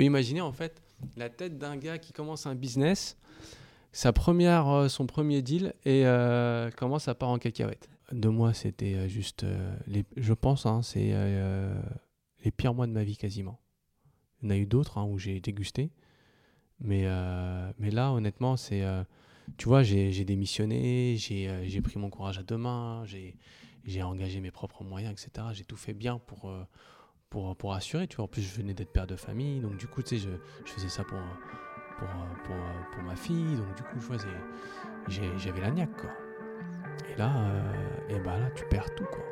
peux imaginer en fait la tête d'un gars qui commence un business, sa première, euh, son premier deal et euh, comment ça part en cacahuète. Deux mois, c'était euh, juste, les, je pense, hein, c'est les pires mois de ma vie quasiment. Il y en a eu d'autres hein, où j'ai dégusté, mais, mais là, honnêtement, c'est, tu vois, j'ai démissionné, j'ai pris mon courage à deux mains, j'ai engagé mes propres moyens, etc. J'ai tout fait bien pour pour, pour assurer, tu vois. En plus, je venais d'être père de famille, donc du coup, tu sais, je, faisais ça pour, ma fille, donc du coup, je j'avais la niaque, quoi. Et là, euh, et bah là, tu perds tout, quoi.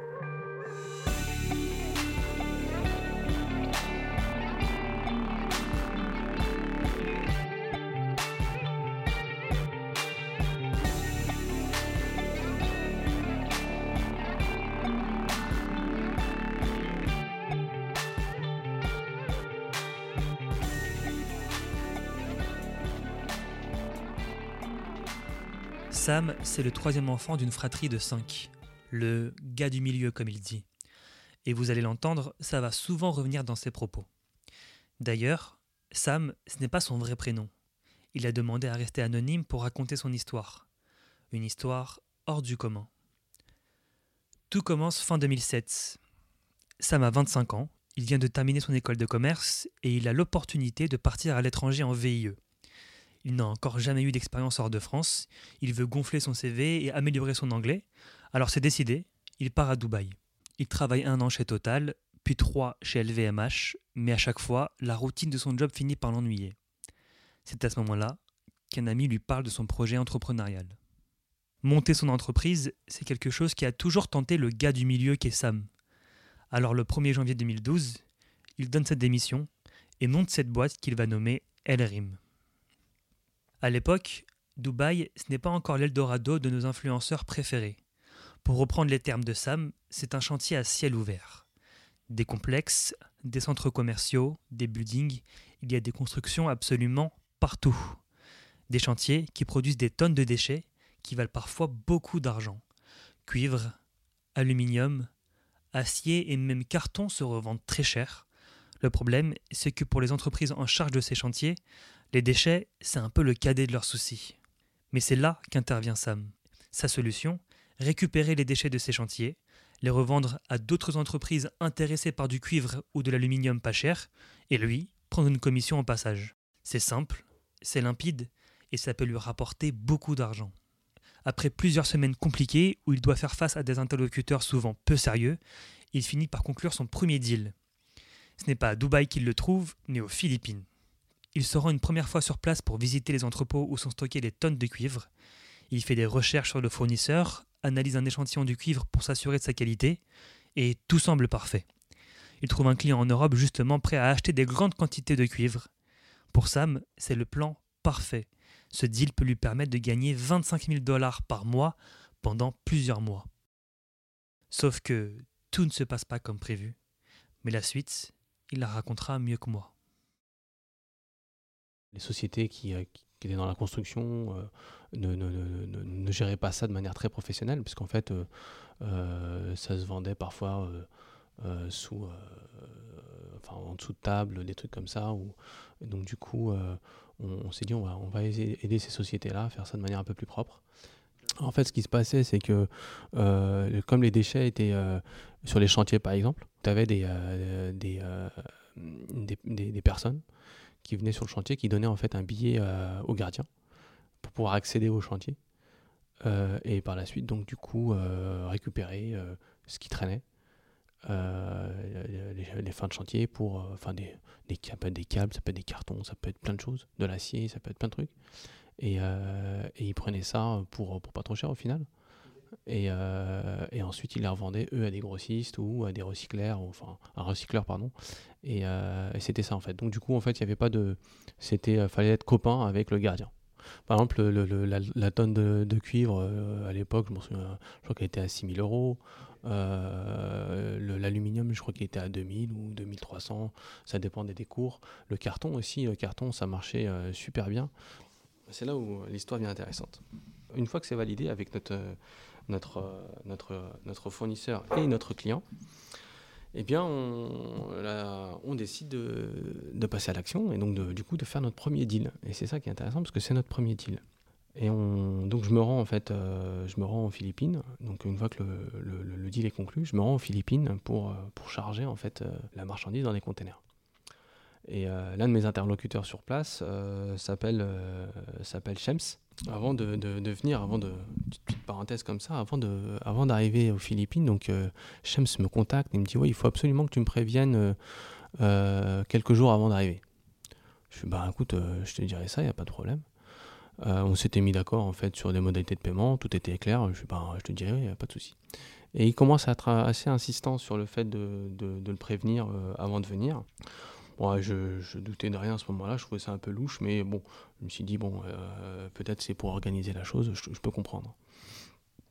Sam, c'est le troisième enfant d'une fratrie de cinq. Le gars du milieu, comme il dit. Et vous allez l'entendre, ça va souvent revenir dans ses propos. D'ailleurs, Sam, ce n'est pas son vrai prénom. Il a demandé à rester anonyme pour raconter son histoire. Une histoire hors du commun. Tout commence fin 2007. Sam a 25 ans, il vient de terminer son école de commerce et il a l'opportunité de partir à l'étranger en VIE. Il n'a encore jamais eu d'expérience hors de France. Il veut gonfler son CV et améliorer son anglais. Alors c'est décidé, il part à Dubaï. Il travaille un an chez Total, puis trois chez LVMH, mais à chaque fois, la routine de son job finit par l'ennuyer. C'est à ce moment-là qu'un ami lui parle de son projet entrepreneurial. Monter son entreprise, c'est quelque chose qui a toujours tenté le gars du milieu qu'est Sam. Alors le 1er janvier 2012, il donne sa démission et monte cette boîte qu'il va nommer Elrim. À l'époque, Dubaï, ce n'est pas encore l'Eldorado de nos influenceurs préférés. Pour reprendre les termes de Sam, c'est un chantier à ciel ouvert. Des complexes, des centres commerciaux, des buildings, il y a des constructions absolument partout. Des chantiers qui produisent des tonnes de déchets qui valent parfois beaucoup d'argent. Cuivre, aluminium, acier et même carton se revendent très cher. Le problème, c'est que pour les entreprises en charge de ces chantiers, les déchets, c'est un peu le cadet de leurs soucis. Mais c'est là qu'intervient Sam. Sa solution récupérer les déchets de ses chantiers, les revendre à d'autres entreprises intéressées par du cuivre ou de l'aluminium pas cher, et lui prendre une commission en passage. C'est simple, c'est limpide, et ça peut lui rapporter beaucoup d'argent. Après plusieurs semaines compliquées où il doit faire face à des interlocuteurs souvent peu sérieux, il finit par conclure son premier deal. Ce n'est pas à Dubaï qu'il le trouve, mais aux Philippines. Il se rend une première fois sur place pour visiter les entrepôts où sont stockées les tonnes de cuivre. Il fait des recherches sur le fournisseur, analyse un échantillon du cuivre pour s'assurer de sa qualité, et tout semble parfait. Il trouve un client en Europe justement prêt à acheter des grandes quantités de cuivre. Pour Sam, c'est le plan parfait. Ce deal peut lui permettre de gagner 25 000 dollars par mois pendant plusieurs mois. Sauf que tout ne se passe pas comme prévu. Mais la suite, il la racontera mieux que moi les sociétés qui, euh, qui, étaient dans la construction euh, ne, ne, pas ça de manière très professionnelle, puisqu'en fait, euh, ça se vendait parfois sous, enfin, en dessous de table, des trucs comme ça. Donc, du coup, on, s'est dit, on va, on va aider ces sociétés-là à faire ça de manière un peu plus propre. En fait, ce qui se passait, c'est que comme les déchets étaient sur les chantiers, par exemple, tu avais des, des, des, personnes qui venait sur le chantier, qui donnait en fait un billet euh, au gardien pour pouvoir accéder au chantier. Euh, et par la suite, donc du coup, euh, récupérer ce qui traînait, les, fins de chantier pour, enfin des, ça des câbles, ça peut être des cartons, ça peut être plein de choses, de l'acier, ça peut être plein de trucs. Et, et ils prenaient ça pour, pour pas trop cher au final. Et, et, ensuite, ils les revendaient, eux, à des grossistes ou à des recycleurs, enfin, un recycleur, pardon. Euh, et, c'était ça en fait. Donc du coup en fait il y avait pas de, c'était euh, fallait être copain avec le gardien. Par exemple le, la, tonne de, cuivre euh, à l'époque, je, je crois qu'elle était à 6000 euros. L'aluminium je crois qu'il était à 2000 ou 2300, ça dépendait des cours. Le carton aussi, le carton ça marchait super bien. C'est là où l'histoire devient intéressante. Une fois que c'est validé avec notre, notre, notre, notre fournisseur et notre client, eh bien, on, décide de, passer à l'action et donc du coup de faire notre premier deal. Et c'est ça qui est intéressant parce que c'est notre premier deal. Et on, donc je me rends en fait, euh, je me rends aux Philippines. Donc une fois que le, deal est conclu, je me rends aux Philippines pour, euh, pour charger en fait euh, la marchandise dans des containers. Et l'un de mes interlocuteurs sur place s'appelle s'appelle Shems. Avant de, de, venir, avant de petite parenthèse comme ça, avant de avant d'arriver aux Philippines, donc Shems me contacte et me dit il faut absolument que tu me préviennes quelques jours avant d'arriver. Je fais bah écoute je te dirai ça, il y a pas de problème. Euh, on s'était mis d'accord en fait sur des modalités de paiement, tout était clair, je, ben, je te a pas de souci. Et il commence à être assez insistant sur le fait de, le prévenir euh, avant de venir. Bon, je, doutais de rien à ce moment-là, je trouvais ça un peu louche, mais bon, je me suis dit, bon, euh, peut-être c'est pour organiser la chose, je, peux comprendre.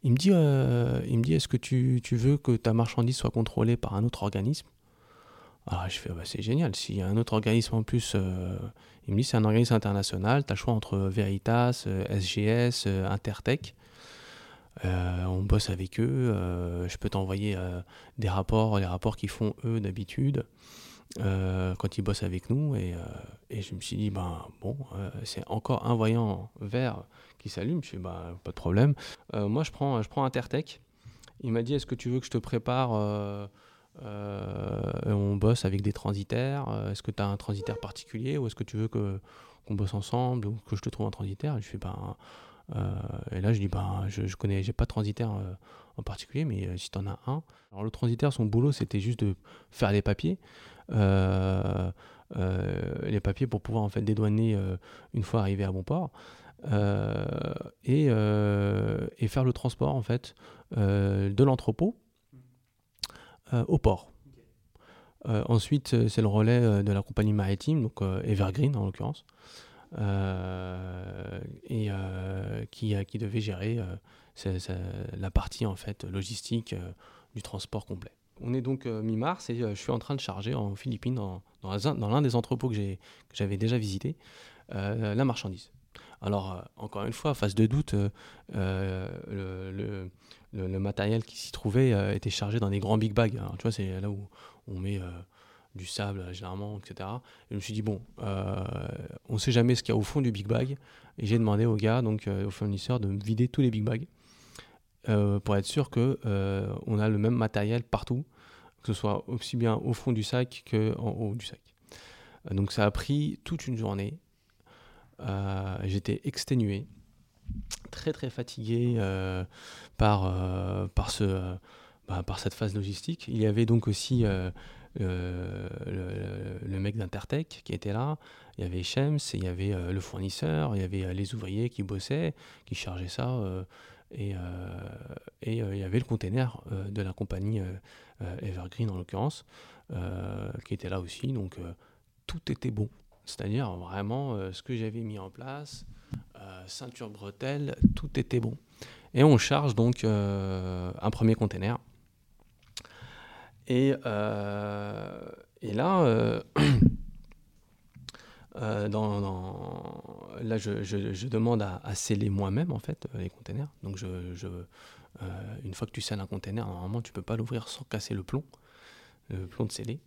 Il me dit, me dit est-ce que tu, tu, veux que ta marchandise soit contrôlée par un autre organisme? Alors je fais, bah, c'est génial. S'il y a un autre organisme en plus, euh, il me dit c'est un organisme international, tu as le choix entre Veritas, SGS, euh, euh, Intertech. on bosse avec eux, je peux t'envoyer des rapports, les rapports qu'ils font eux d'habitude quand ils bossent avec nous. Et, et je me suis dit, ben, bon, c'est encore un voyant vert qui s'allume. Je fais, bah, pas de problème. moi, je prends, je prends Intertech. Il m'a dit, est-ce que tu veux que je te prépare euh, on bosse avec des transitaires. Euh, est-ce que tu as un transitaire particulier ou est-ce que tu veux que, qu'on bosse ensemble ou que je te trouve un transitaire? Je fais ben, euh, et là je dis ben, je, je connais, j'ai pas de transitaire en particulier, mais si tu en as un. Alors le transitaire, son boulot c'était juste de faire les papiers. Les papiers pour pouvoir en fait dédouaner une fois arrivé à bon port. et, et, faire le transport en fait de l'entrepôt euh, au port. Euh, ensuite, euh, c'est le relais de la compagnie maritime, donc Evergreen en l'occurrence, et qui, qui, devait gérer la partie en fait logistique du transport complet. On est donc mi-mars et je suis en train de charger en Philippines, dans, l'un des entrepôts que j'avais déjà visité, la marchandise. Alors, encore une fois, face de doute, le, matériel qui s'y trouvait euh, était chargé dans des grands big bags. tu vois, c'est là où on met euh, du sable généralement, etc. Et je me suis dit, bon, euh, on ne sait jamais ce qu'il y a au fond du big bag. Et j'ai demandé au gars, donc au fournisseur, de me vider tous les big bags pour être sûr qu'on on a le même matériel partout, que ce soit aussi bien au fond du sac qu'en haut du sac. donc ça a pris toute une journée. J'étais exténué très très fatigué euh, par, euh, euh, bah, par cette phase logistique. Il y avait donc aussi le, mec d'Intertech qui était là, il y avait Shems, il y avait le fournisseur, il y avait les ouvriers qui bossaient, qui chargeaient ça, et, et il y avait le container de la compagnie Evergreen en l'occurrence, qui était là aussi, donc tout était bon. C'est-à-dire vraiment ce que j'avais mis en place, euh, ceinture bretelle, tout était bon. Et on charge donc euh, un premier container. Et, euh, et là, dans, là je, demande à, sceller moi-même en fait les containers. Donc je une fois que tu scelles un container, normalement tu peux pas l'ouvrir sans casser le plomb, le plomb de scellé.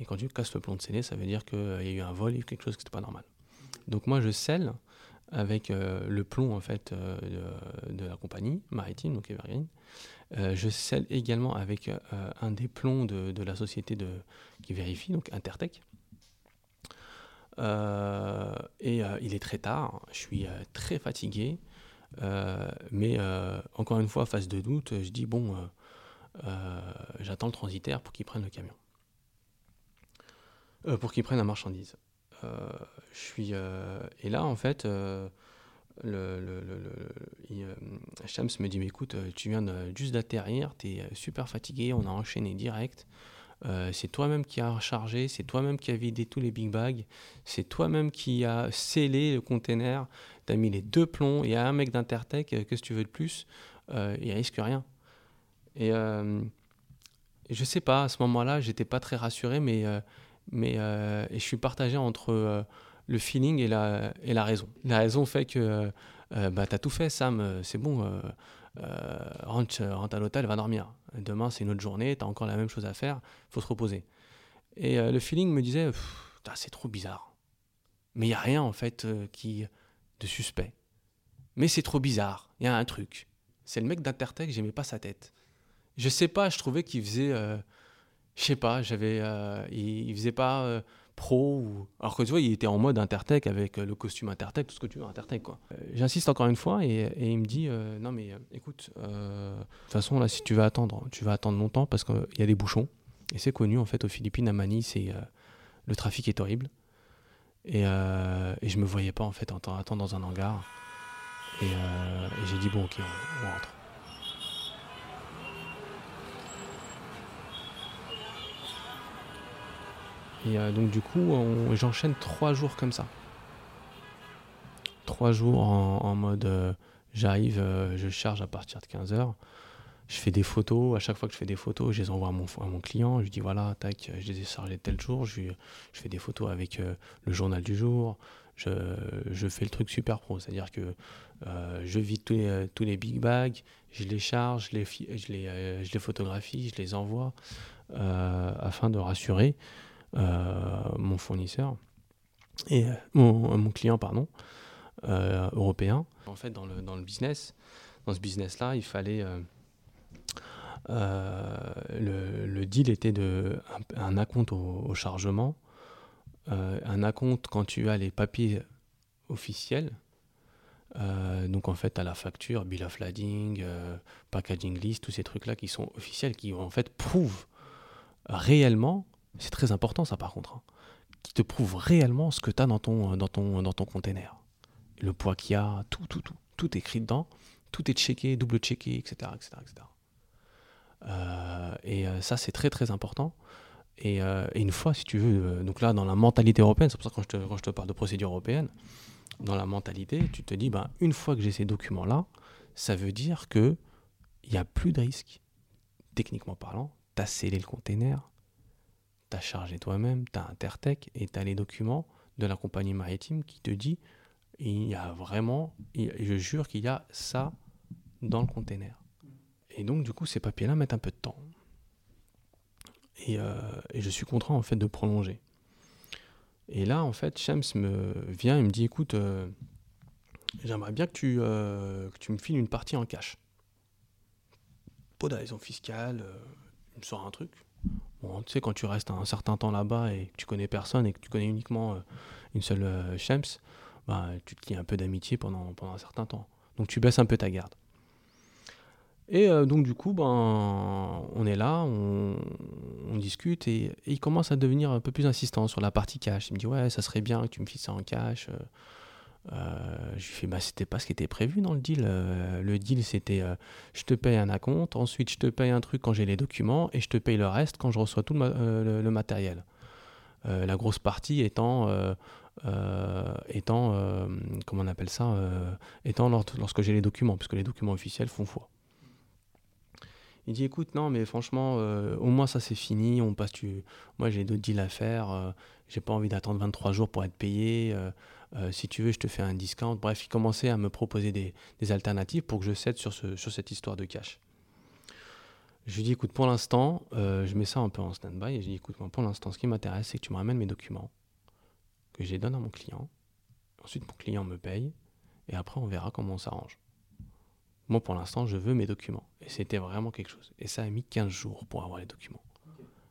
Et quand tu casses le plomb de scellé, ça veut dire qu'il y a eu un vol, il y a eu quelque chose qui n'était pas normal. Donc moi je scelle avec euh, le plomb en fait euh, de, la compagnie maritime, donc Evergreen. Euh, je scelle également avec un des plombs de, la société qui vérifie, donc Intertech. Et il est très tard, je suis très fatigué, mais encore une fois, face de doute, je dis bon, j'attends le transitaire pour qu'il prenne le camion, pour qu'il prenne la marchandise. Euh, je suis, euh, et là, en fait, euh, le, Shams me dit mais écoute tu viens juste d'atterrir tu es super fatigué on a enchaîné direct c'est toi-même qui a rechargé c'est toi-même qui a vidé tous les big bags c'est toi-même qui a scellé le container tu as mis les deux plombs il y a un mec d'Intertech qu'est-ce que tu veux de plus il risque rien et je sais pas à ce moment-là j'étais pas très rassuré mais mais euh, et je suis partagé entre euh, le feeling et la, et la raison. La raison fait que euh, bah, tu as tout fait, Sam, c'est bon, rentre, rentre à l'hôtel, va dormir. Demain, c'est une autre journée, tu as encore la même chose à faire, faut se reposer. Et le feeling me disait, c'est trop bizarre. Mais il n'y a rien, en fait, qui de suspect. Mais c'est trop bizarre, il y a un truc. C'est le mec d'Intertech, j'aimais pas sa tête. Je sais pas, je trouvais qu'il faisait. Euh, je sais pas, j'avais. Euh, il, faisait pas euh, pro ou. Alors que tu vois, il était en mode Intertech avec le costume Intertech, tout ce que tu veux, Intertech quoi. J'insiste encore une fois et, il me dit Non, mais écoute, de toute façon, là, si tu veux attendre, tu vas attendre longtemps parce qu'il y a des bouchons. Et c'est connu, en fait, aux Philippines, à Manille, c'est. le trafic est horrible. Et, et je me voyais pas, en fait, attendre dans un hangar. Et, j'ai dit Bon, ok, on rentre. Et euh, donc du coup, j'enchaîne trois jours comme ça. Trois jours en, mode euh, j'arrive, euh, je charge à partir de 15h. Je fais des photos. À chaque fois que je fais des photos, je les envoie à mon, client. Je lui dis voilà, tac, je les ai chargés tel jour. Je, fais des photos avec le journal du jour. Je, fais le truc super pro. C'est-à-dire que je vide tous les, tous les big bags, je les charge, je les photographie, je les envoie afin de rassurer. Euh, mon fournisseur et euh, mon, client pardon euh, européen. En fait, dans le, dans le business, dans ce business-là, il fallait le, deal était de un, acompte au, chargement, un acompte quand tu as les papiers officiels. donc en fait, as la facture, bill of lading, packaging list, tous ces trucs-là qui sont officiels, qui en fait prouvent réellement c'est très important ça par contre, hein. qui te prouve réellement ce que tu as dans ton, dans, ton, container. Le poids qu'il y a, tout, tout, tout. Tout est écrit dedans, tout est checké, double checké, etc. etc., et euh, ça, c'est très très important. Et, euh, une fois, si tu veux, euh, donc là, dans la mentalité européenne, c'est pour ça que quand je, te, quand je parle de procédure européenne, dans la mentalité, tu te dis, ben, une fois que j'ai ces documents-là, ça veut dire que il n'y a plus de risque. Techniquement parlant, tu scellé le container, tu as chargé toi-même, tu as Intertech et tu as les documents de la compagnie maritime qui te dit il y a vraiment, je jure qu'il y a ça dans le container. Et donc, du coup, ces papiers-là mettent un peu de temps. Et, euh, je suis contraint, en fait, de prolonger. Et là, en fait, Shams me vient et me dit écoute, euh, j'aimerais bien que tu, euh, que tu me files une partie en cash. Pas de raison fiscale, il me sort un truc. Bon, tu sais, quand tu restes un certain temps là-bas et que tu connais personne et que tu connais uniquement euh, une seule euh, Shams, bah, tu te lis un peu d'amitié pendant, un certain temps. Donc tu baisses un peu ta garde. Et euh, donc du coup, ben, on est là, on, discute et, il commence à devenir un peu plus insistant sur la partie cash. Il me dit ouais, ça serait bien que tu me files ça en cash. Je lui fais, bah, c'était pas ce qui était prévu dans le deal. Euh, le deal, c'était euh, je te paye un acompte, ensuite je te paye un truc quand j'ai les documents et je te paye le reste quand je reçois tout le, matériel. la grosse partie étant, étant comment on appelle ça, étant lorsque j'ai les documents, puisque les documents officiels font foi. Il dit écoute non mais franchement au moins ça c'est fini on passe moi j'ai d'autres deals à faire j'ai pas envie d'attendre 23 jours pour être payé euh, si tu veux, je te fais un discount. Bref, il commençait à me proposer des, alternatives pour que je cède sur, ce, sur cette histoire de cash. Je lui dis, écoute, pour l'instant, euh, je mets ça un peu en stand-by et je lui dis, écoute, pour l'instant, ce qui m'intéresse, c'est que tu me ramènes mes documents, que je les donne à mon client. Ensuite, mon client me paye et après, on verra comment on s'arrange. Moi, pour l'instant, je veux mes documents. Et c'était vraiment quelque chose. Et ça a mis 15 jours pour avoir les documents.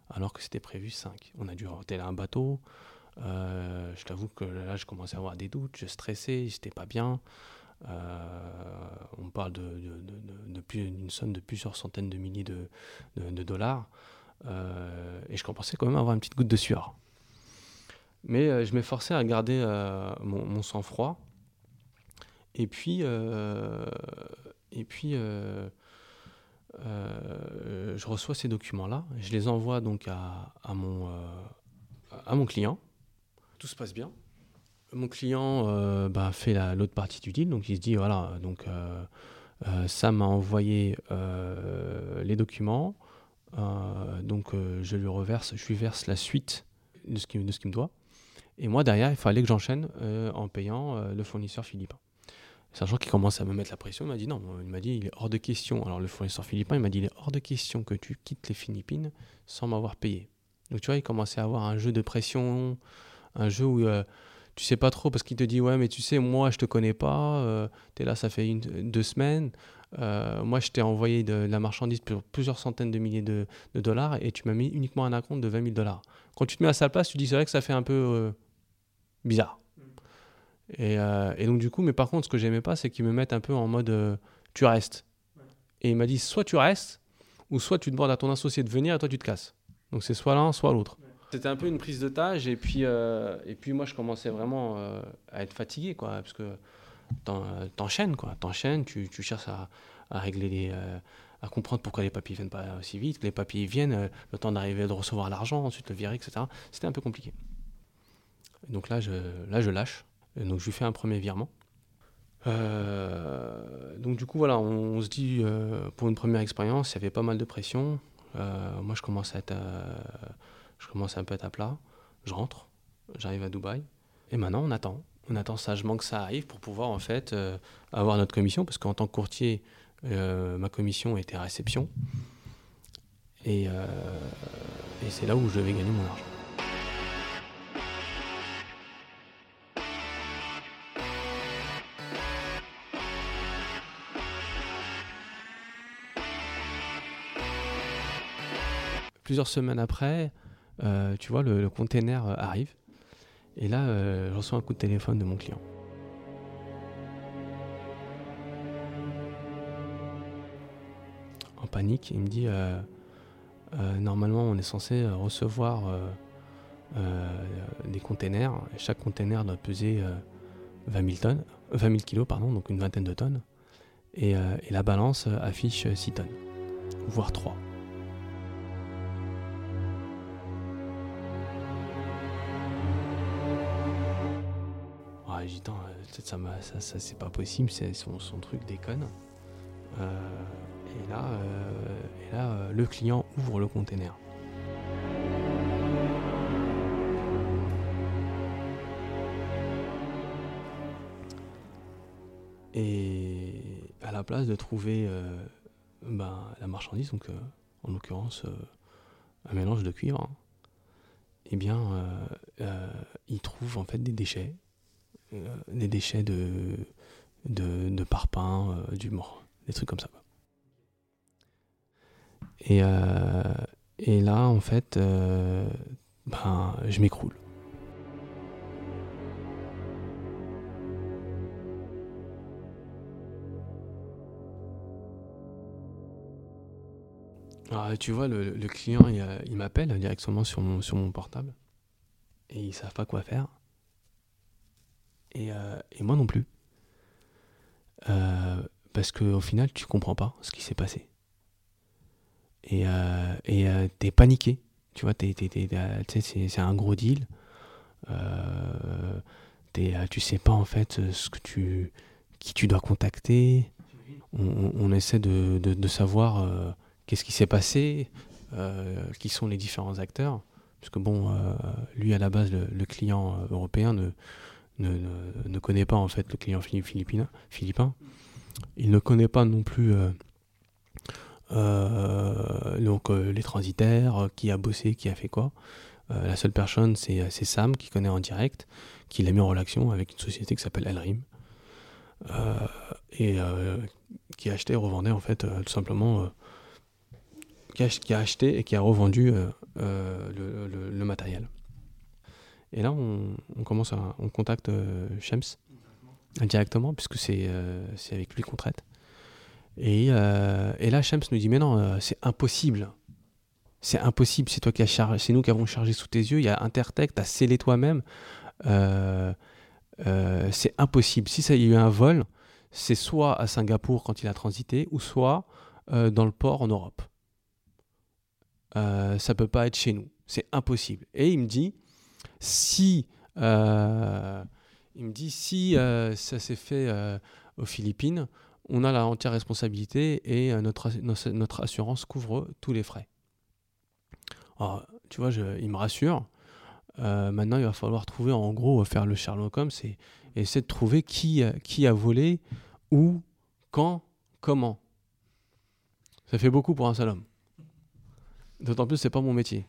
Alors que c'était prévu 5. On a dû là un bateau, euh, je t'avoue que là, je commençais à avoir des doutes, je stressais, j'étais pas bien. Euh, on parle de, de, d'une somme de plusieurs centaines de milliers de, dollars. Euh, et je commençais quand même à avoir une petite goutte de sueur. Mais je m'efforçais à garder mon, sang-froid. Et puis, et puis je reçois ces documents-là. Je les envoie donc à mon, à mon client tout se passe bien. Mon client euh, bah, fait l'autre partie du deal, donc il se dit voilà, donc euh, euh, Sam m'a envoyé les documents, donc je lui reverse, je lui verse la suite de ce qu'il me doit. Et moi derrière, il fallait que j'enchaîne en payant le fournisseur philippin. Sachant qu'il commence à me mettre la pression, il m'a dit non, il m'a dit il est hors de question. Alors le fournisseur philippin, il m'a dit il est hors de question que tu quittes les Philippines sans m'avoir payé. Donc tu vois, il commençait à avoir un jeu de pression, un jeu où euh, tu sais pas trop parce qu'il te dit ouais mais tu sais moi je te connais pas, euh, tu es là ça fait une, deux semaines, euh, moi je t'ai envoyé de, la marchandise pour plusieurs centaines de milliers de, dollars et tu m'as mis uniquement un acompte de 20 000 dollars. Quand tu te mets à sa place, tu dis c'est vrai que ça fait un peu bizarre. Euh, et, donc, du coup, mais par contre, ce que j'aimais pas, c'est qu'ils me mettent un peu en mode euh, tu restes. Et il m'a dit soit tu restes, ou soit tu demandes à ton associé de venir et toi tu te casses. Donc, c'est soit l'un, soit l'autre. C'était un peu une prise de tâche, et puis, euh, et puis moi, je commençais vraiment à être fatigué, quoi, parce que t'enchaînes, quoi. T'enchaînes, tu, tu cherches à, à régler à comprendre pourquoi les papiers viennent pas aussi vite, que les papiers viennent, le temps d'arriver de recevoir l'argent, ensuite le virer, etc. C'était un peu compliqué. Donc là, je, là, je lâche. Donc je lui fais un premier virement. Euh, donc du coup voilà, on, se dit euh, pour une première expérience, il y avait pas mal de pression. Euh, moi je commence à être, je commence un peu à être à plat. Je rentre, j'arrive à Dubaï et maintenant on attend. On attend sagement que ça arrive pour pouvoir en fait avoir notre commission parce qu'en tant que courtier, ma commission était réception et, et c'est là où je vais gagner mon argent. plusieurs semaines après, euh, tu vois, le, container euh, arrive. Et là, euh, je reçois un coup de téléphone de mon client. En panique, il me dit normalement, on est censé recevoir des containers. chaque container doit peser 20 000 tonnes, 20 000 kilos, pardon, donc une vingtaine de tonnes. Et, et la balance affiche 6 tonnes, voire 3. Ça, ça, c'est pas possible, c'est son, truc déconne. Euh, et là, euh, et là euh, le client ouvre le container. Et à la place de trouver ben, la marchandise, donc en l'occurrence un mélange de cuivre, hein, eh bien, il trouve en fait des déchets euh, des déchets de, de, parpaing, euh, du mort, des trucs comme ça. Et, euh, et là, en fait, ben, je m'écroule. Alors, tu vois, le, client, il, m'appelle directement sur mon, sur mon portable et ils savent pas quoi faire. Euh, et, moi non plus. Euh, parce qu'au final, tu comprends pas ce qui s'est passé. Et euh, et t'es paniqué. Tu vois, c'est un gros deal. tu sais pas en fait ce que tu, qui tu dois contacter. On, essaie de, savoir qu'est-ce qui s'est passé, qui sont les différents acteurs. Parce que bon, lui à la base, le client européen ne, ne, connaît pas en fait le client philippin, philippin. Il ne connaît pas non plus euh, euh, euh, les transitaires, qui a bossé, qui a fait quoi. la seule personne, c'est Sam qui connaît en direct, qui l'a mis en relation avec une société qui s'appelle Elrim. et qui a acheté et revendait en fait tout simplement qui a, acheté et qui a revendu le matériel. Et là, on, commence à, on contacte euh, Shems directement, puisque c'est euh, c'est avec lui qu'on traite. Et, euh, et, là, Shems nous dit Mais non, c'est impossible. C'est impossible, c'est toi qui as chargé, c'est nous qui avons chargé sous tes yeux. Il y a Intertech, tu as scellé toi-même. c'est impossible. Si ça y a eu un vol, c'est soit à Singapour quand il a transité, ou soit dans le port en Europe. Euh, ça peut pas être chez nous. C'est impossible. Et il me dit si euh, il me dit si euh, ça s'est fait euh, aux Philippines, on a la entière responsabilité et notre, assurance couvre tous les frais. Alors, tu vois, il me rassure. maintenant, il va falloir trouver, en gros, faire le Sherlock Holmes et, essayer de trouver qui, qui a volé Où Quand Comment Ça fait beaucoup pour un seul homme. D'autant plus, c'est pas mon métier.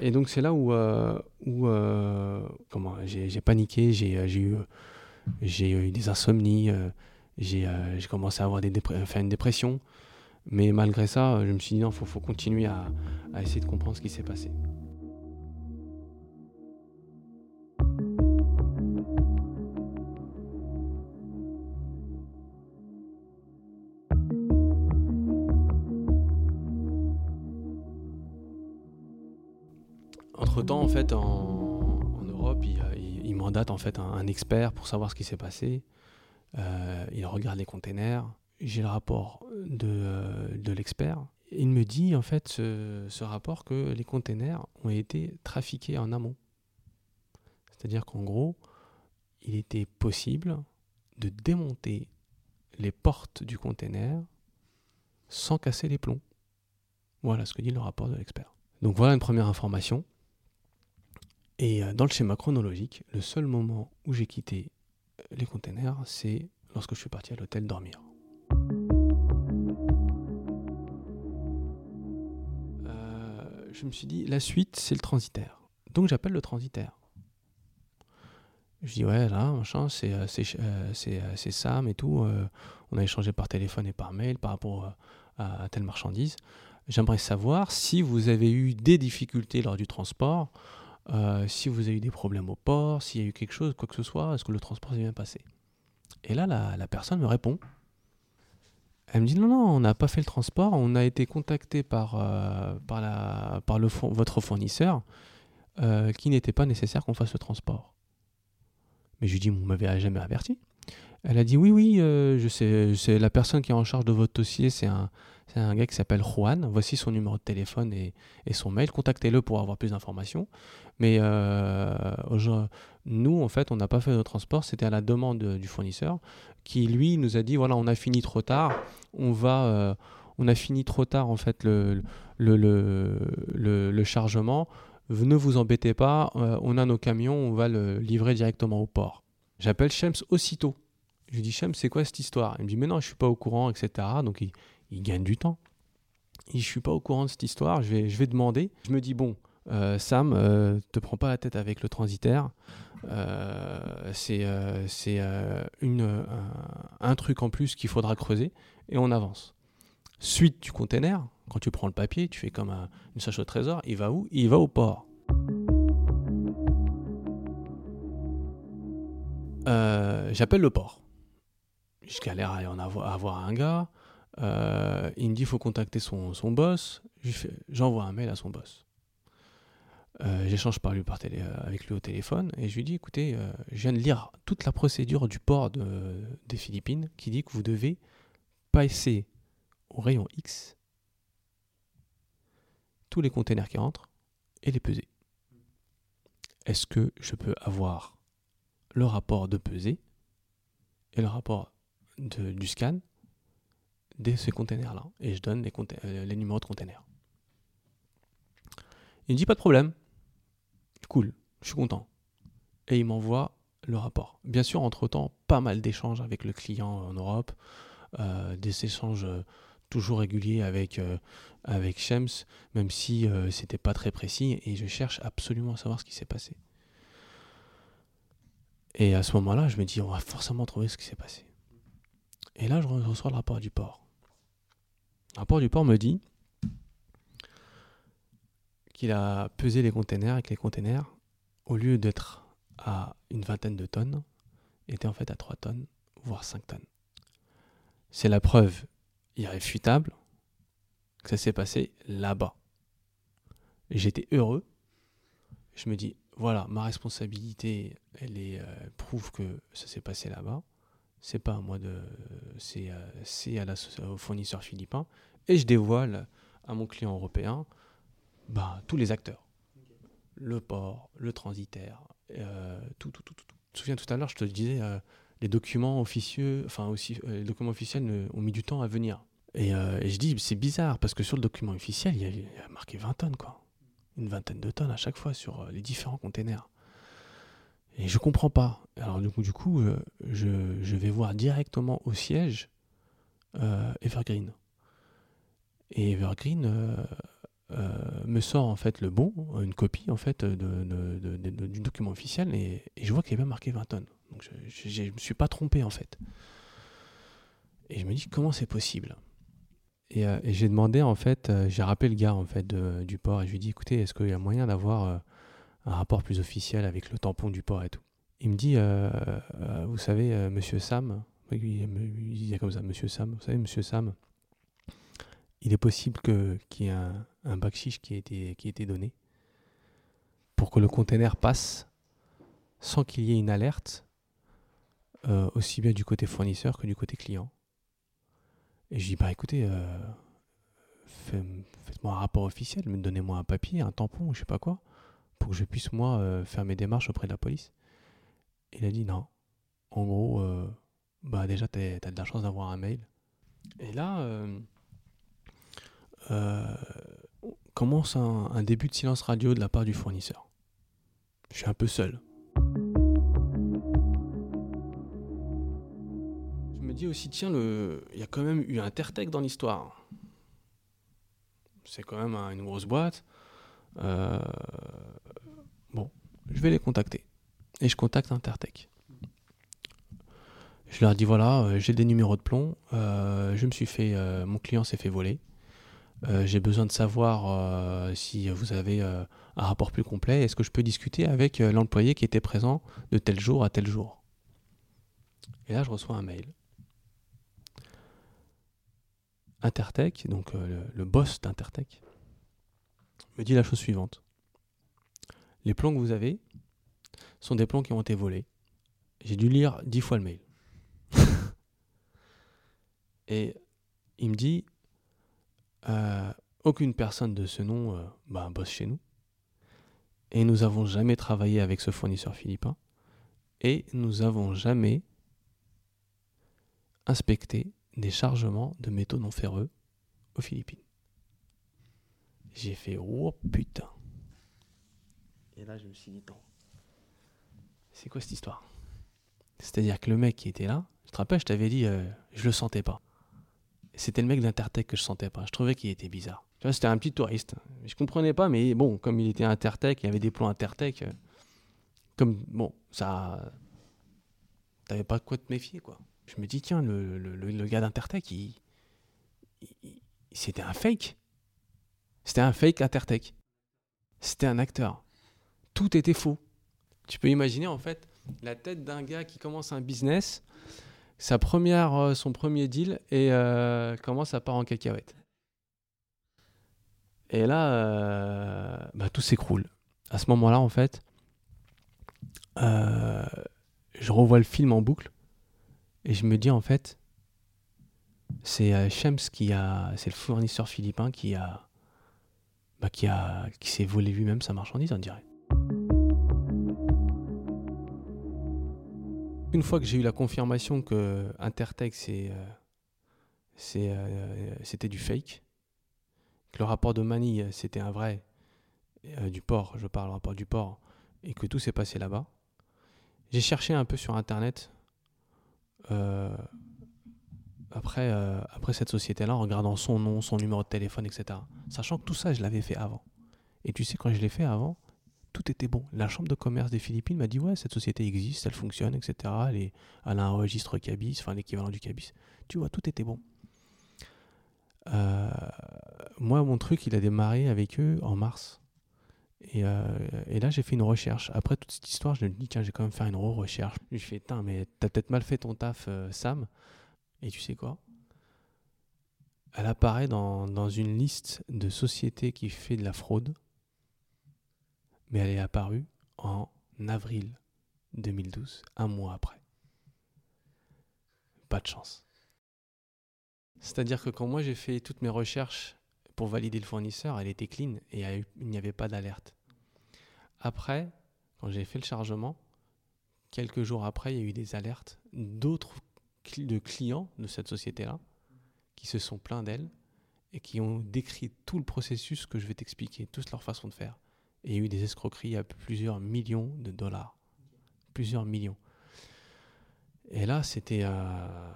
Et donc, c'est là où, euh, euh, comment, j'ai paniqué, j'ai eu, j'ai eu des insomnies, j'ai commencé à avoir des une dépression. Mais malgré ça, je me suis dit non, il faut, faut, continuer à, à essayer de comprendre ce qui s'est passé. Entre-temps, en fait, en, Europe, il, il, mandate en fait un, expert pour savoir ce qui s'est passé. Euh, il regarde les containers. J'ai le rapport de, euh, de l'expert. Il me dit, en fait, ce, ce, rapport, que les containers ont été trafiqués en amont. C'est-à-dire qu'en gros, il était possible de démonter les portes du container sans casser les plombs. Voilà ce que dit le rapport de l'expert. Donc voilà une première information. Et euh, dans le schéma chronologique, le seul moment où j'ai quitté euh, les containers, c'est lorsque je suis parti à l'hôtel dormir. Euh, je me suis dit, la suite, c'est le transitaire. Donc j'appelle le transitaire. Je dis, ouais, là, machin, c'est, c'est, Sam et tout. on a échangé par téléphone et par mail par rapport à telle marchandise. J'aimerais savoir si vous avez eu des difficultés lors du transport euh, si vous avez eu des problèmes au port, s'il y a eu quelque chose, quoi que ce soit, est-ce que le transport s'est bien passé? Et là, la, personne me répond. Elle me dit non, non, on n'a pas fait le transport, on a été contacté par, euh, par, le, votre fournisseur euh, qui n'était pas nécessaire qu'on fasse le transport. Mais je lui dis, vous m'avez jamais averti. Elle a dit oui, oui, je sais, la personne qui est en charge de votre dossier, c'est un, un gars qui s'appelle Juan. Voici son numéro de téléphone et, son mail. Contactez-le pour avoir plus d'informations. Mais euh, nous, en fait, on n'a pas fait de transport. C'était à la demande du fournisseur qui, lui, nous a dit voilà, on a fini trop tard. On va. Euh, on a fini trop tard en fait le, le, le, chargement. Ne vous embêtez pas, euh, on a nos camions, on va le livrer directement au port. J'appelle Shems aussitôt. Je lui dis Shems, c'est quoi cette histoire? Il me dit mais non, je suis pas au courant, etc. Donc il, gagne du temps. Et je suis pas au courant de cette histoire, je vais, je vais demander. Je me dis, bon, euh, Sam, euh, te prends pas la tête avec le transitaire. Euh, c'est un, truc en plus qu'il faudra creuser et on avance. Suite du container, quand tu prends le papier, tu fais comme une sache au trésor, il va où? Il va au port. J'appelle le port. Je galère à, en avoir, un gars. Euh, il me dit faut contacter son, son boss. J'envoie un mail à son boss. Euh, j'échange par lui, par télé, euh, avec lui au téléphone et je lui dis écoutez, je viens de lire toute la procédure du port de, des Philippines qui dit que vous devez passer au rayon X tous les containers qui rentrent et les peser. Est-ce que je peux avoir le rapport de pesée et le rapport de, du scan de ces containers-là? Et je donne les, euh, les, numéros de containers. Il me dit pas de problème. Cool, je suis content. Et il m'envoie le rapport. Bien sûr, entre-temps, pas mal d'échanges avec le client en Europe, euh, des échanges euh, toujours réguliers avec, avec Shems, même si c'était pas très précis, et je cherche absolument à savoir ce qui s'est passé. Et à ce moment-là, je me dis, on va forcément trouver ce qui s'est passé. Et là, je reçois le rapport du port. Le rapport du port me dit a pesé les containers et que les containers, au lieu d'être à une vingtaine de tonnes, étaient en fait à 3 tonnes, voire 5 tonnes. C'est la preuve irréfutable que ça s'est passé là-bas. J'étais heureux. Je me dis, voilà, ma responsabilité, elle est, euh, prouve que ça s'est passé là-bas c'est pas à moi de. C'est à au fournisseur philippin. Et je dévoile à mon client européen bah, tous les acteurs. Le port, le transitaire, euh, tout, tout, tout, tout. Tu te souviens tout à l'heure, je te disais, euh, les documents officieux, enfin aussi, euh, les documents officiels ont mis du temps à venir. Et, je dis, c'est bizarre, parce que sur le document officiel, il y, a, marqué 20 tonnes, quoi. Une vingtaine de tonnes à chaque fois sur les différents containers. Et je comprends pas. Alors du coup, du coup euh, je, je, vais voir directement au siège euh, Evergreen. Et Evergreen euh, euh, me sort en fait le bon, une copie en fait de, du document officiel, et, je vois qu'il y avait marqué 20 tonnes. Donc je ne me suis pas trompé en fait. Et je me dis comment c'est possible? Et, euh, et j'ai demandé en fait, euh, j'ai rappelé le gars en fait du port et je lui ai dit écoutez, est-ce qu'il y a moyen d'avoir euh, un rapport plus officiel avec le tampon du port et tout? Il me dit vous savez, monsieur Sam, il, me disait comme ça, monsieur Sam, vous savez, monsieur Sam, il est possible qu'il y ait un, un bakshish qui ait été, qui ait été donné pour que le container passe sans qu'il y ait une alerte, euh, aussi bien du côté fournisseur que du côté client. Et je dis, bah écoutez, euh, faites-moi un rapport officiel, donnez-moi un papier, un tampon, je sais pas quoi, pour que je puisse moi euh, faire mes démarches auprès de la police. Il a dit non. En gros, bah déjà, tu as de la chance d'avoir un mail. Et là, euh, euh, commence un, un début de silence radio de la part du fournisseur. Je suis un peu seul. Je me dis aussi, tiens, il y a quand même eu Intertech dans l'histoire. C'est quand même un- une grosse boîte. Euh, Bon, je vais les contacter. Et je contacte Intertech. Je leur dis voilà, euh, j'ai des numéros de plomb, euh, je me suis fait, mon client s'est fait voler. Euh, j'ai besoin de savoir euh, si vous avez euh, un rapport plus complet. Est-ce que je peux discuter avec l'employé qui était présent de tel jour à tel jour? Et là, je reçois un mail. Intertech, donc le, le boss d'Intertech, me dit la chose suivante. Les plans que vous avez sont des plans qui ont été volés. J'ai dû lire dix fois le mail. Et il me dit, euh, aucune personne de ce nom euh, bah, bosse chez nous. Et nous n'avons jamais travaillé avec ce fournisseur philippin. Et nous n'avons jamais inspecté des chargements de métaux non ferreux aux Philippines. J'ai fait oh putain. Et là je me suis dit. C'est quoi cette histoire? C'est-à-dire que le mec qui était là, je te rappelle, je t'avais dit, euh, je le sentais pas. C'était le mec d'Intertech que je sentais pas. Je trouvais qu'il était bizarre. Tu vois, c'était un petit touriste. Je comprenais pas, mais bon, comme il était Intertech, il y avait des plans Intertech. euh, comme, bon, ça. T'avais pas de quoi te méfier, quoi. Je me dis, tiens, le, le, gars d'Intertech, C'était un fake. C'était un fake Intertech. C'était un acteur. Tout était faux. Tu peux imaginer, en fait, la tête d'un gars qui commence un business, sa première, euh, son premier deal, et euh, comment ça part en cacahuète. Et là, euh, bah, tout s'écroule. À ce moment-là, en fait, je revois le film en boucle et je me dis, en fait, c'est Shems qui a, c'est le fournisseur philippin qui a, bah, qui a, qui s'est volé lui-même sa marchandise, on dirait. Une fois que j'ai eu la confirmation que Intertech euh, euh, c'était du fake, que le rapport de Manille euh, c'était un vrai, du port, je parle rapport du port, et que tout s'est passé là-bas, j'ai cherché un peu sur Internet après, après cette société-là en regardant son nom, son numéro de téléphone, etc. Sachant que tout ça, je l'avais fait avant. Et tu sais, quand je l'ai fait avant, tout était bon. La chambre de commerce des Philippines m'a dit ouais, cette société existe, elle fonctionne, etc. Elle, a un registre cabis, enfin l'équivalent du cabis. Tu vois, tout était bon. Euh, moi, mon truc, il a démarré avec eux en mars. Et, euh, et là, j'ai fait une recherche. Après toute cette histoire, je me dis, tiens, j'ai quand même fait une re-recherche. Je fais, putain, mais t'as peut-être mal fait ton taf, euh, Sam. Et tu sais quoi? Elle apparaît dans une liste de sociétés qui fait de la fraude. Mais elle est apparue en avril 2012, un mois après. Pas de chance. C'est-à-dire que quand moi j'ai fait toutes mes recherches pour valider le fournisseur, elle était clean et il n'y avait pas d'alerte. Après, quand j'ai fait le chargement, quelques jours après, il y a eu des alertes d'autres clients de cette société-là qui se sont plaints d'elle et qui ont décrit tout le processus que je vais t'expliquer, toute leur façon de faire. Et il y a eu des escroqueries à plusieurs millions de dollars. plusieurs millions. Et là, c'était. euh,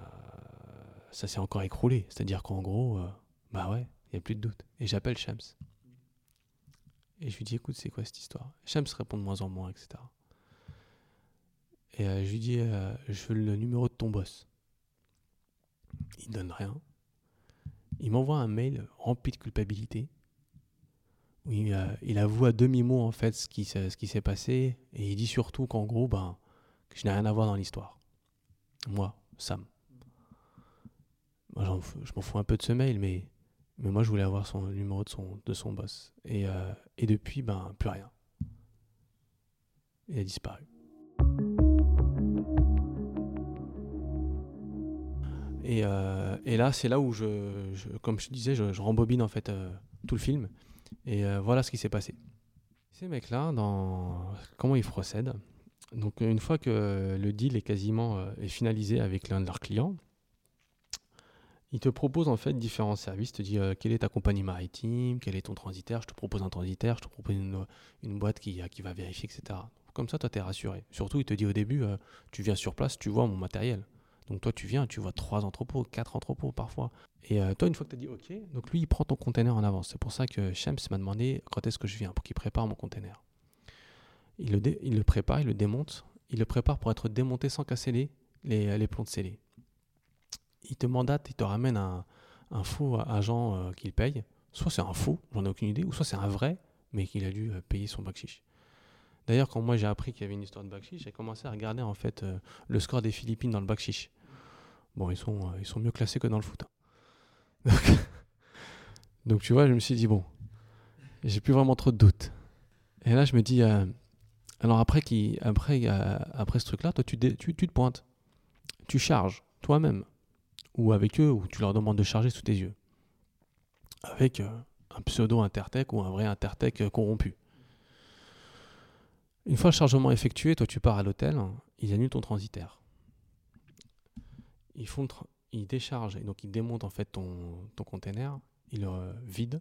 ça s'est encore écroulé. C'est-à-dire qu'en gros, euh, bah ouais, il n'y a plus de doute. Et j'appelle Shams. Et je lui dis écoute, c'est quoi cette histoire? Shams répond de moins en moins, etc. Et euh, je lui dis je veux le numéro de ton boss. Il donne rien. Il m'envoie un mail rempli de culpabilité. Euh, il avoue à demi-mot en fait ce qui, s'est- passé. Et il dit surtout qu'en gros, ben, que je n'ai rien à voir dans l'histoire. Moi, Sam. Je m'en fous un peu de ce mail, mais, mais moi, je voulais avoir son numéro de son, de son boss. Et, euh, et depuis, ben, plus rien. Il a disparu. Et, euh, et là, c'est là où, je, je- comme je disais, je, je rembobine en fait tout le film. Et euh, voilà ce qui s'est passé. Ces mecs-là, comment ils procèdent? Donc, une fois que le deal est quasiment euh, est finalisé avec l'un de leurs clients, ils te proposent en fait différents services. Ils te disent euh, quelle est ta compagnie maritime, quel est ton transitaire? Je te propose un transitaire, je te propose une, boîte qui, va vérifier, etc. Comme ça, toi, tu es rassuré. Surtout, il te dit au début, euh, tu viens sur place, tu vois mon matériel. Donc toi, tu viens, tu vois trois entrepôts, quatre entrepôts parfois. Et euh, toi, une fois que tu as dit OK, donc lui, il prend ton container en avance. C'est pour ça que Shams m'a demandé quand est-ce que je viens, pour qu'il prépare mon container. Il le, prépare, il le démonte. Il le prépare pour être démonté sans casser les, les, les plombs de scellés. Il te mandate, il te ramène un, faux agent euh, qu'il paye. Soit c'est un faux, j'en ai aucune idée, ou soit c'est un vrai, mais qu'il a dû euh, payer son bakshish. D'ailleurs, quand moi j'ai appris qu'il y avait une histoire de bakshish, j'ai commencé à regarder en fait euh, le score des Philippines dans le bakshish. Bon, ils sont, euh, ils sont mieux classés que dans le foot. hein. Donc, tu vois, je me suis dit, bon, j'ai plus vraiment trop de doutes. Et là, je me dis, euh, alors après, qui, après, euh, après ce truc-là, toi, tu, tu, tu te pointes. Tu charges toi-même. Ou avec eux, ou tu leur demandes de charger sous tes yeux. Avec un pseudo Intertech ou un vrai Intertech corrompu. Une fois le chargement effectué, toi, tu pars à l'hôtel, ils annulent ton transitaire ils font ils déchargent et donc ils démontent en fait ton, ton container, ils le vident,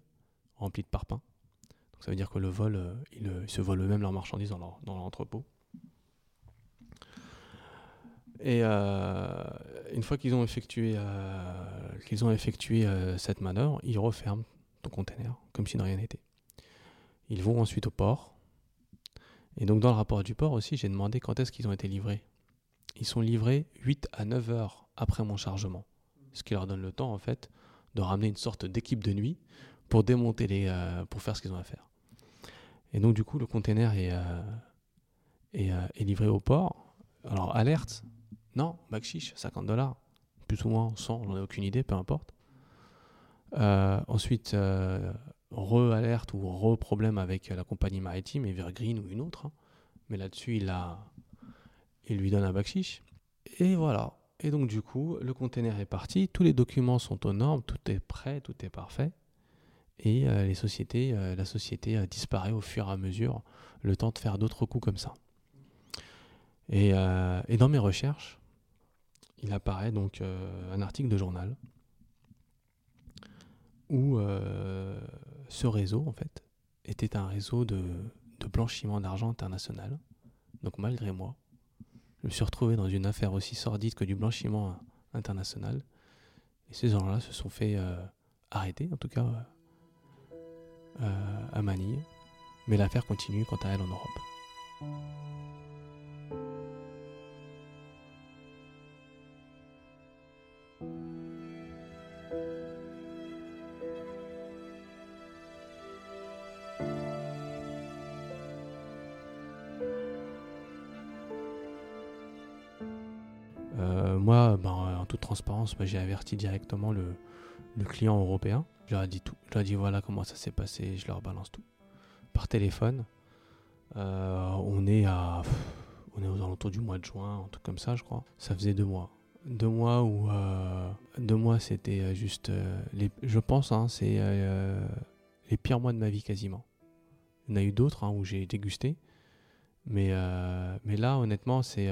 rempli de parpaing. Donc ça veut dire que le vol, euh, ils, se volent eux-mêmes leurs marchandises dans leur, dans entrepôt. Et euh, une fois qu'ils ont effectué, euh, qu'ils ont effectué cette manœuvre, ils referment ton container comme si de rien n'était. Ils vont ensuite au port. Et donc dans le rapport du port aussi, j'ai demandé quand est-ce qu'ils ont été livrés ils sont livrés 8 à 9 heures après mon chargement. Ce qui leur donne le temps, en fait, de ramener une sorte d'équipe de nuit pour démonter les. euh, pour faire ce qu'ils ont à faire. Et donc, du coup, le container est, euh, euh, est livré au port. Alors, alerte Non, bakshish, 50 dollars. Plus ou moins 100, j'en ai aucune idée, peu importe. Ensuite, re-alerte ou re-problème avec la compagnie maritime, Evergreen ou une autre. hein. Mais là-dessus, il a il lui donne un bakshish. Et voilà. Et donc du coup, le container est parti, tous les documents sont aux normes, tout est prêt, tout est parfait. Et euh, euh, la société euh, disparaît au fur et à mesure, le temps de faire d'autres coups comme ça. Et, dans mes recherches, il apparaît donc un article de journal où ce réseau, en fait, était un réseau de, de blanchiment d'argent international. Donc malgré moi, me suis retrouvé dans une affaire aussi sordide que du blanchiment euh, international. Et ces gens-là se sont fait euh, arrêter, en tout cas euh, à Manille. Mais l'affaire continue quant à elle en Europe. J'ai averti directement le, client européen. Je leur ai dit tout. Je leur ai dit voilà comment ça s'est passé. Je leur balance tout. Par téléphone. Euh, on est à. On est aux alentours du mois de juin, un truc comme ça, je crois. Ça faisait deux mois. Deux mois où. euh, deux mois, c'était euh, juste. les, je pense, hein, c'est les pires mois de ma vie quasiment. Il y en a eu d'autres hein, où j'ai dégusté. Mais, mais là, honnêtement, c'est.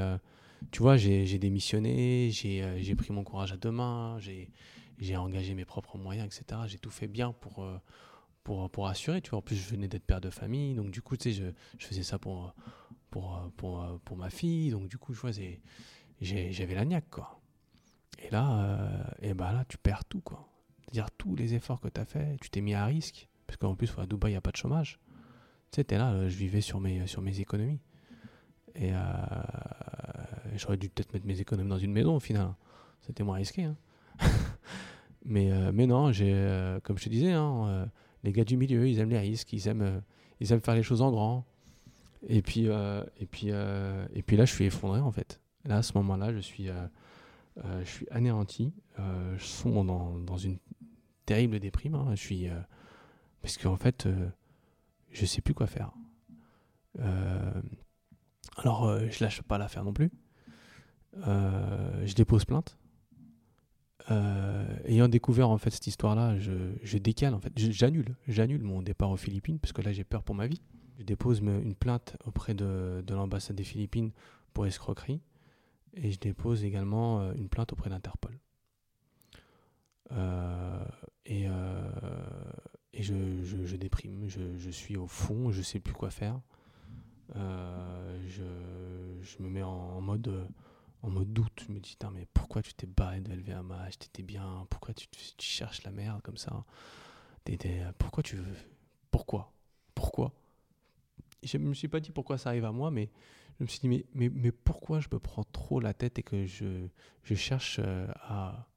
Tu vois, j'ai démissionné, j'ai euh, j'ai pris mon courage à deux mains, j'ai engagé mes propres moyens, etc. J'ai tout fait bien pour, euh, pour, pour assurer, tu vois. En plus, je venais d'être père de famille, donc du coup, tu sais, je, faisais ça pour, pour, euh, pour, euh, pour ma fille. Donc, du coup, je vois, j'avais la niaque, quoi. Et là, et ben là, tu perds tout, quoi. C'est-à-dire, tous les efforts que tu as fait, tu t'es mis à risque. Parce qu'en plus, à Dubaï, il n'y a pas de chômage. Tu sais, t'es là, je vivais sur mes, sur mes économies. Et j'aurais dû peut-être mettre mes économies dans une maison, au final. C'était moins risqué, hein. mais, euh, mais non, euh, comme je te disais, hein, euh, les gars du milieu, ils aiment les risques, ils aiment, ils aiment faire les choses en grand. Et puis, et, puis, et puis là, je suis effondré, en fait. Là, à ce moment-là, je suis, je suis anéanti. je sombre dans, dans une terrible déprime. hein. Je suis, parce qu'en fait, je sais plus quoi faire. Alors, euh, je lâche pas l'affaire non plus. Euh, je dépose plainte. Euh, ayant découvert en fait cette histoire-là, je, décale en fait, j'annule, j'annule mon départ aux Philippines parce que là j'ai peur pour ma vie. Je dépose une plainte auprès de, de l'ambassade des Philippines pour escroquerie et je dépose également euh, une plainte auprès d'Interpol. Et je, déprime, je, suis au fond, je sais plus quoi faire. Je, me mets en mode en mode doute. Je me dis, mais pourquoi tu t'es barré de LVMH T'étais bien. Pourquoi tu, cherches la merde comme ça? Pourquoi tu veux Pourquoi? Pourquoi? Je me suis pas dit pourquoi ça arrive à moi, mais je me suis dit, mais, pourquoi je me prends trop la tête et que je, je cherche euh, à.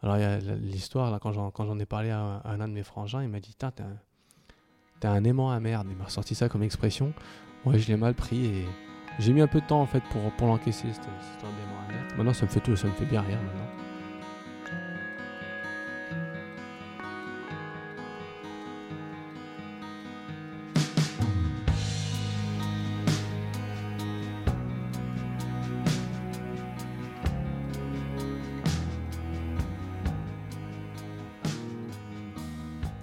Alors, il y a l'histoire, là, quand j'en, ai parlé à, un de mes frangins, il m'a dit, t'es un, un aimant à merde. Il m'a ressorti ça comme expression. Ouais, je l'ai mal pris et j'ai mis un peu de temps en fait pour, pour l'encaisser, cette cette histoire merde. Maintenant, ça me fait tout, ça me fait bien rire maintenant.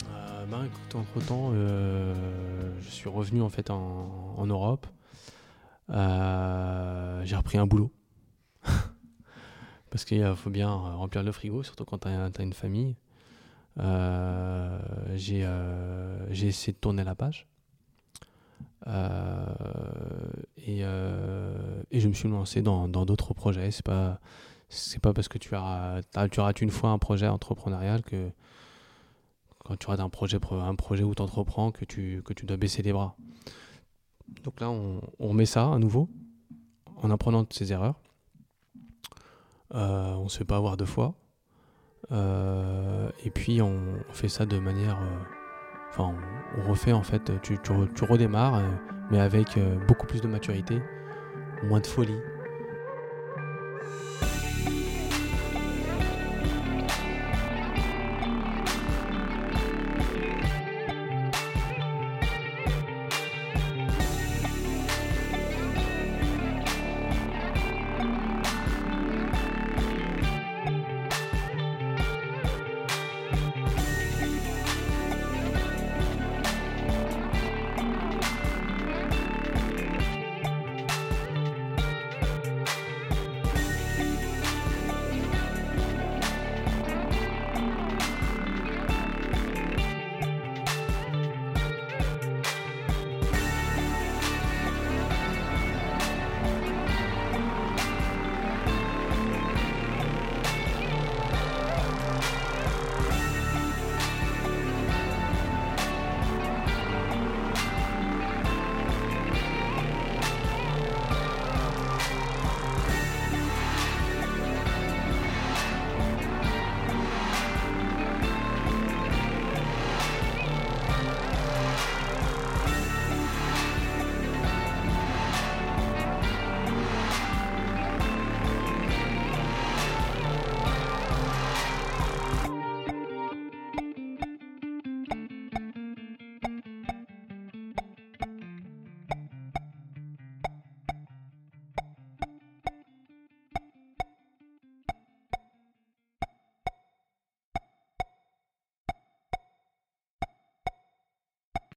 Euh, ben entre temps, je suis revenu en fait en Europe. Euh, j'ai repris un boulot. Parce qu'il faut bien euh, remplir le frigo, surtout quand tu as, une famille. Euh, j'ai essayé de tourner la page. Et, je me suis lancé dans d'autres projets. C'est pas, c'est pas parce que tu, as, tu rates une fois un projet entrepreneurial que quand tu rates un projet, pro- un projet où tu entreprends que tu, que tu dois baisser les bras. Donc là, on, remet ça à nouveau en apprenant de ses erreurs. Euh, on ne se fait pas avoir deux fois. Euh, et puis on, fait ça de manière. euh, Enfin, on, refait en fait. Tu, tu, re- tu redémarres, mais avec beaucoup plus de maturité, moins de folie,